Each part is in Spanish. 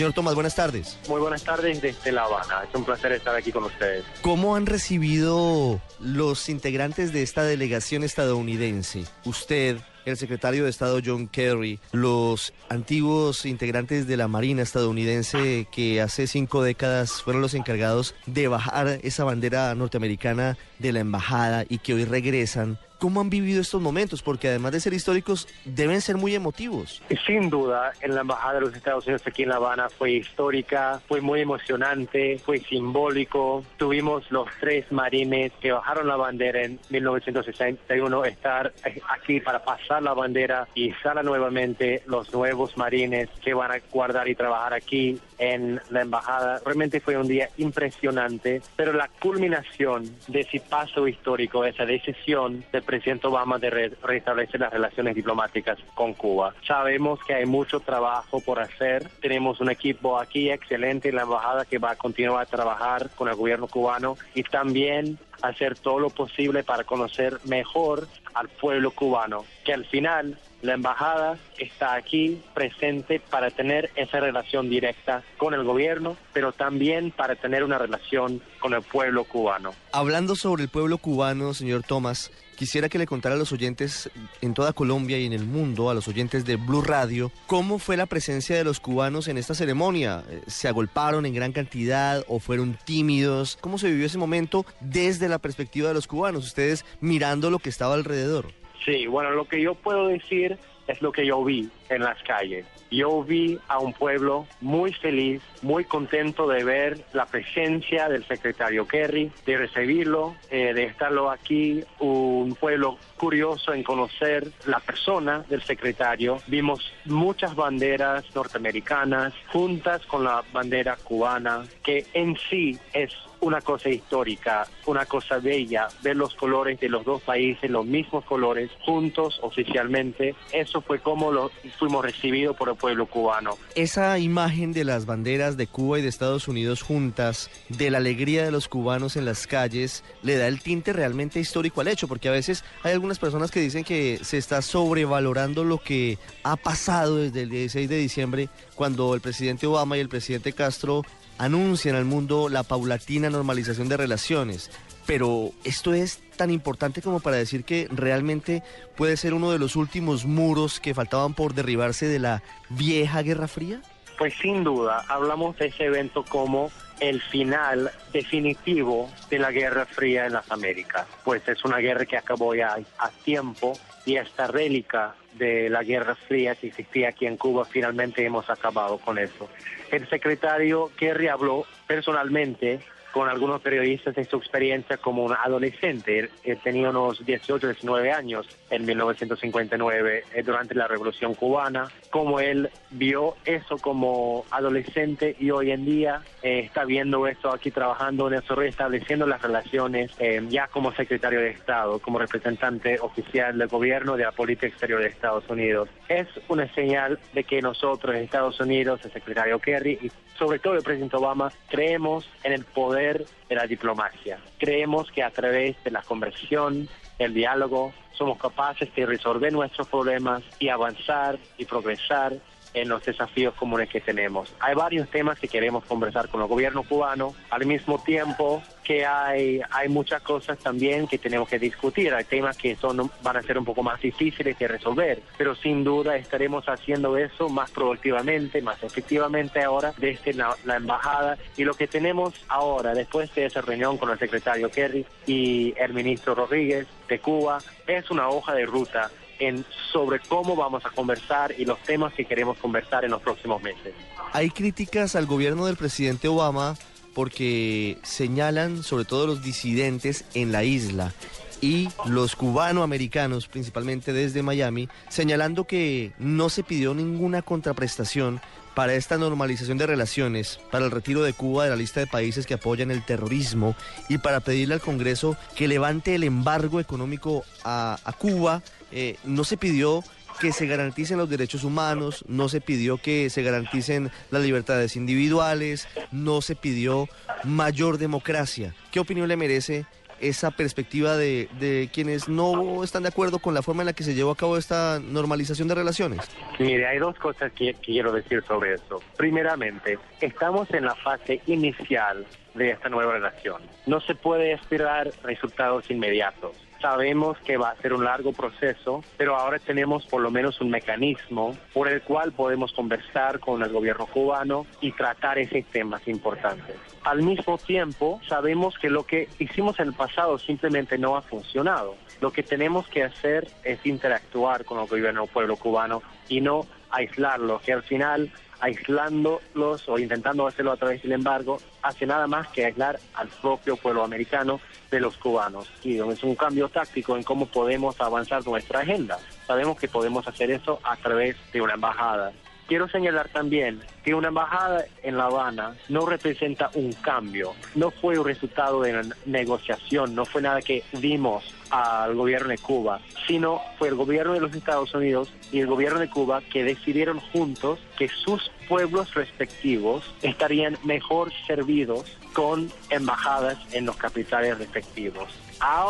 Señor Tomás, buenas tardes. Muy buenas tardes desde La Habana. Es un placer estar aquí con ustedes. ¿Cómo han recibido los integrantes de esta delegación estadounidense? Usted, el secretario de Estado John Kerry, los antiguos integrantes de la Marina estadounidense que hace cinco décadas fueron los encargados de bajar esa bandera norteamericana de la embajada y que hoy regresan. ¿Cómo han vivido estos momentos? Porque además de ser históricos, deben ser muy emotivos. Sin duda, en la Embajada de los Estados Unidos aquí en La Habana fue histórica, fue muy emocionante, fue simbólico. Tuvimos los tres marines que bajaron la bandera en 1961 estar aquí para pasar la bandera y salen nuevamente los nuevos marines que van a guardar y trabajar aquí en la embajada. Realmente fue un día impresionante, pero la culminación de ese paso histórico, esa decisión del presidente Obama de restablecer las relaciones diplomáticas con Cuba. Sabemos que hay mucho trabajo por hacer. Tenemos un equipo aquí excelente en la embajada que va a continuar a trabajar con el gobierno cubano y también hacer todo lo posible para conocer mejor al pueblo cubano, que al final la embajada está aquí presente para tener esa relación directa con el gobierno, pero también para tener una relación con el pueblo cubano. Hablando sobre el pueblo cubano, señor Tomás, quisiera que le contara a los oyentes en toda Colombia y en el mundo, a los oyentes de Blue Radio, cómo fue la presencia de los cubanos en esta ceremonia. ¿Se agolparon en gran cantidad o fueron tímidos? ¿Cómo se vivió ese momento desde la perspectiva de los cubanos, ustedes mirando lo que estaba alrededor? Sí, bueno, lo que yo puedo decir es lo que yo vi en las calles. Yo vi a un pueblo muy feliz, muy contento de ver la presencia del secretario Kerry, de recibirlo, eh, de estarlo aquí, un pueblo curioso en conocer la persona del secretario. Vimos muchas banderas norteamericanas juntas con la bandera cubana, que en sí es una cosa histórica, una cosa bella, ver los colores de los dos países, los mismos colores, juntos oficialmente. Eso fue como lo fuimos recibidos por el pueblo cubano. Esa imagen de las banderas de Cuba y de Estados Unidos juntas, de la alegría de los cubanos en las calles, le da el tinte realmente histórico al hecho, porque a veces hay algunas personas que dicen que se está sobrevalorando lo que ha pasado desde el 16 de diciembre, cuando el presidente Obama y el presidente Castro anuncian al mundo la paulatina normalización de relaciones. Pero esto es tan importante como para decir que realmente puede ser uno de los últimos muros que faltaban por derribarse de la vieja Guerra Fría. Pues sin duda, hablamos de ese evento como el final definitivo de la Guerra Fría en las Américas. Pues es una guerra que acabó ya a tiempo y esta rélica de la Guerra Fría que existía aquí en Cuba, finalmente hemos acabado con eso. El secretario Kerry habló personalmente con algunos periodistas de su experiencia como un adolescente. Él, tenía unos 18, 19 años en 1959 eh, durante la Revolución Cubana, como él vio eso como adolescente y hoy en día eh, está viendo esto aquí trabajando en eso, restableciendo las relaciones eh, ya como secretario de Estado, como representante oficial del gobierno de la política exterior de Estados Unidos. Es una señal de que nosotros, Estados Unidos, el secretario Kerry y sobre todo el presidente Obama, creemos en el poder de la diplomacia. Creemos que a través de la conversión, el diálogo, somos capaces de resolver nuestros problemas y avanzar y progresar en los desafíos comunes que tenemos. Hay varios temas que queremos conversar con el gobierno cubano, al mismo tiempo que hay, hay muchas cosas también que tenemos que discutir, hay temas que son, van a ser un poco más difíciles de resolver, pero sin duda estaremos haciendo eso más productivamente, más efectivamente ahora desde la, la embajada. Y lo que tenemos ahora, después de esa reunión con el secretario Kerry y el ministro Rodríguez de Cuba, es una hoja de ruta en sobre cómo vamos a conversar y los temas que queremos conversar en los próximos meses. Hay críticas al gobierno del presidente Obama porque señalan sobre todo los disidentes en la isla y los cubanoamericanos, principalmente desde Miami, señalando que no se pidió ninguna contraprestación para esta normalización de relaciones, para el retiro de Cuba de la lista de países que apoyan el terrorismo y para pedirle al Congreso que levante el embargo económico a, Cuba. Eh, no se pidió que se garanticen los derechos humanos, no se pidió que se garanticen las libertades individuales, no se pidió mayor democracia. ¿Qué opinión le merece esa perspectiva de, de quienes no están de acuerdo con la forma en la que se llevó a cabo esta normalización de relaciones? Mire, hay dos cosas que quiero decir sobre eso. Primeramente, estamos en la fase inicial de esta nueva relación. No se puede esperar resultados inmediatos. Sabemos que va a ser un largo proceso, pero ahora tenemos por lo menos un mecanismo por el cual podemos conversar con el gobierno cubano y tratar esos temas importantes. Al mismo tiempo, sabemos que lo que hicimos en el pasado simplemente no ha funcionado. Lo que tenemos que hacer es interactuar con el gobierno del pueblo cubano y no aislarlo, que al final aislándolos o intentando hacerlo a través del embargo, hace nada más que aislar al propio pueblo americano de los cubanos. Y es un cambio táctico en cómo podemos avanzar nuestra agenda. Sabemos que podemos hacer eso a través de una embajada. Quiero señalar también que una embajada en La Habana no representa un cambio, no fue un resultado de una negociación, no fue nada que dimos al gobierno de Cuba, sino fue el gobierno de los Estados Unidos y el gobierno de Cuba que decidieron juntos que sus pueblos respectivos estarían mejor servidos con embajadas en los capitales respectivos.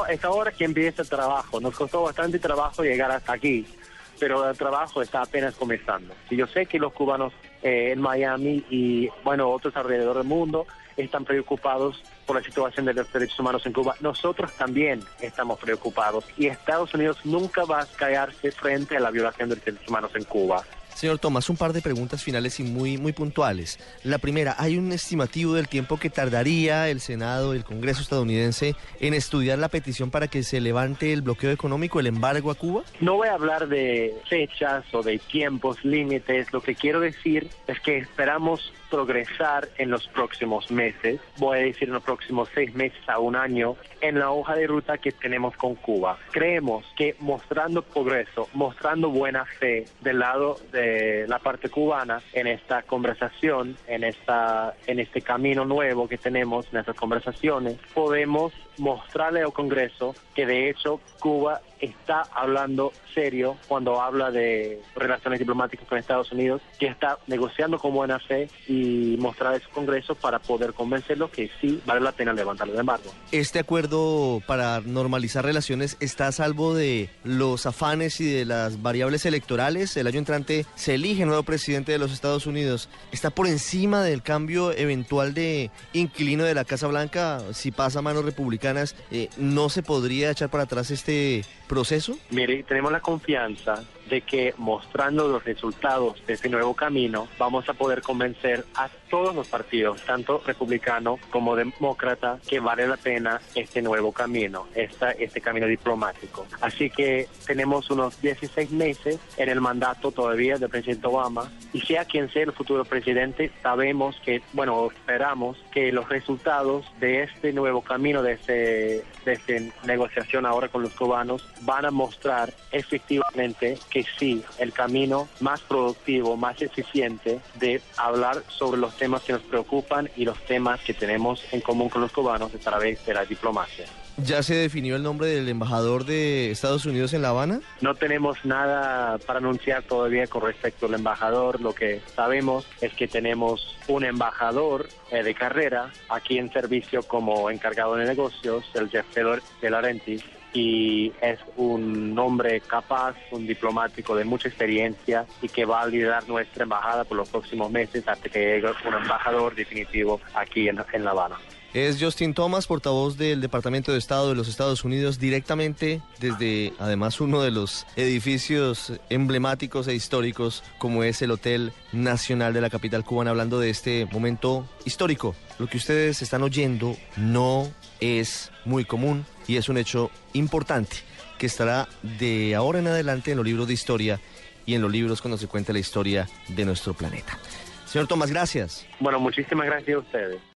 Es ahora que empieza el trabajo, nos costó bastante trabajo llegar hasta aquí, pero el trabajo está apenas comenzando. Y yo sé que los cubanos eh, en Miami y bueno otros alrededor del mundo están preocupados por la situación de los derechos humanos en Cuba. Nosotros también estamos preocupados y Estados Unidos nunca va a callarse frente a la violación de los derechos humanos en Cuba. Señor Tomás, un par de preguntas finales y muy, muy puntuales. La primera, ¿hay un estimativo del tiempo que tardaría el Senado, el Congreso estadounidense en estudiar la petición para que se levante el bloqueo económico, el embargo a Cuba? No voy a hablar de fechas o de tiempos, límites. Lo que quiero decir es que esperamos progresar en los próximos meses, voy a decir en los próximos seis meses a un año, en la hoja de ruta que tenemos con Cuba. Creemos que mostrando progreso, mostrando buena fe del lado de la parte cubana en esta conversación, en, esta, en este camino nuevo que tenemos en estas conversaciones, podemos mostrarle al Congreso que de hecho Cuba está hablando serio cuando habla de relaciones diplomáticas con Estados Unidos, que está negociando con buena fe y mostrar a su Congreso para poder convencerlo que sí vale la pena levantar el embargo. ¿Este acuerdo para normalizar relaciones está a salvo de los afanes y de las variables electorales? El año entrante se elige nuevo presidente de los Estados Unidos. ¿Está por encima del cambio eventual de inquilino de la Casa Blanca si pasa a manos republicanas? Eh, ¿No se podría echar para atrás este proceso? Mire, tenemos la confianza de que mostrando los resultados de este nuevo camino vamos a poder convencer a todos los partidos, tanto republicano como demócrata, que vale la pena este nuevo camino, esta, este camino diplomático. Así que tenemos unos 16 meses en el mandato todavía del presidente Obama y sea quien sea el futuro presidente, sabemos que, bueno, esperamos que los resultados de este nuevo camino, de, ese, de esta negociación ahora con los cubanos, van a mostrar efectivamente que sí, el camino más productivo, más eficiente de hablar sobre los temas que nos preocupan y los temas que tenemos en común con los cubanos a través de la diplomacia. ¿Ya se definió el nombre del embajador de Estados Unidos en La Habana? No tenemos nada para anunciar todavía con respecto al embajador. Lo que sabemos es que tenemos un embajador eh, de carrera aquí en servicio como encargado de negocios, el Jeff de Laurentiis, y es un hombre capaz, un diplomático de mucha experiencia y que va a liderar nuestra embajada por los próximos meses hasta que llegue un embajador definitivo aquí en, en La Habana. Es Justin Thomas, portavoz del Departamento de Estado de los Estados Unidos, directamente desde, además, uno de los edificios emblemáticos e históricos como es el Hotel Nacional de la capital cubana, hablando de este momento histórico. Lo que ustedes están oyendo no es muy común y es un hecho importante que estará de ahora en adelante en los libros de historia y en los libros cuando se cuente la historia de nuestro planeta. Señor Tomás, gracias. Bueno, muchísimas gracias a ustedes.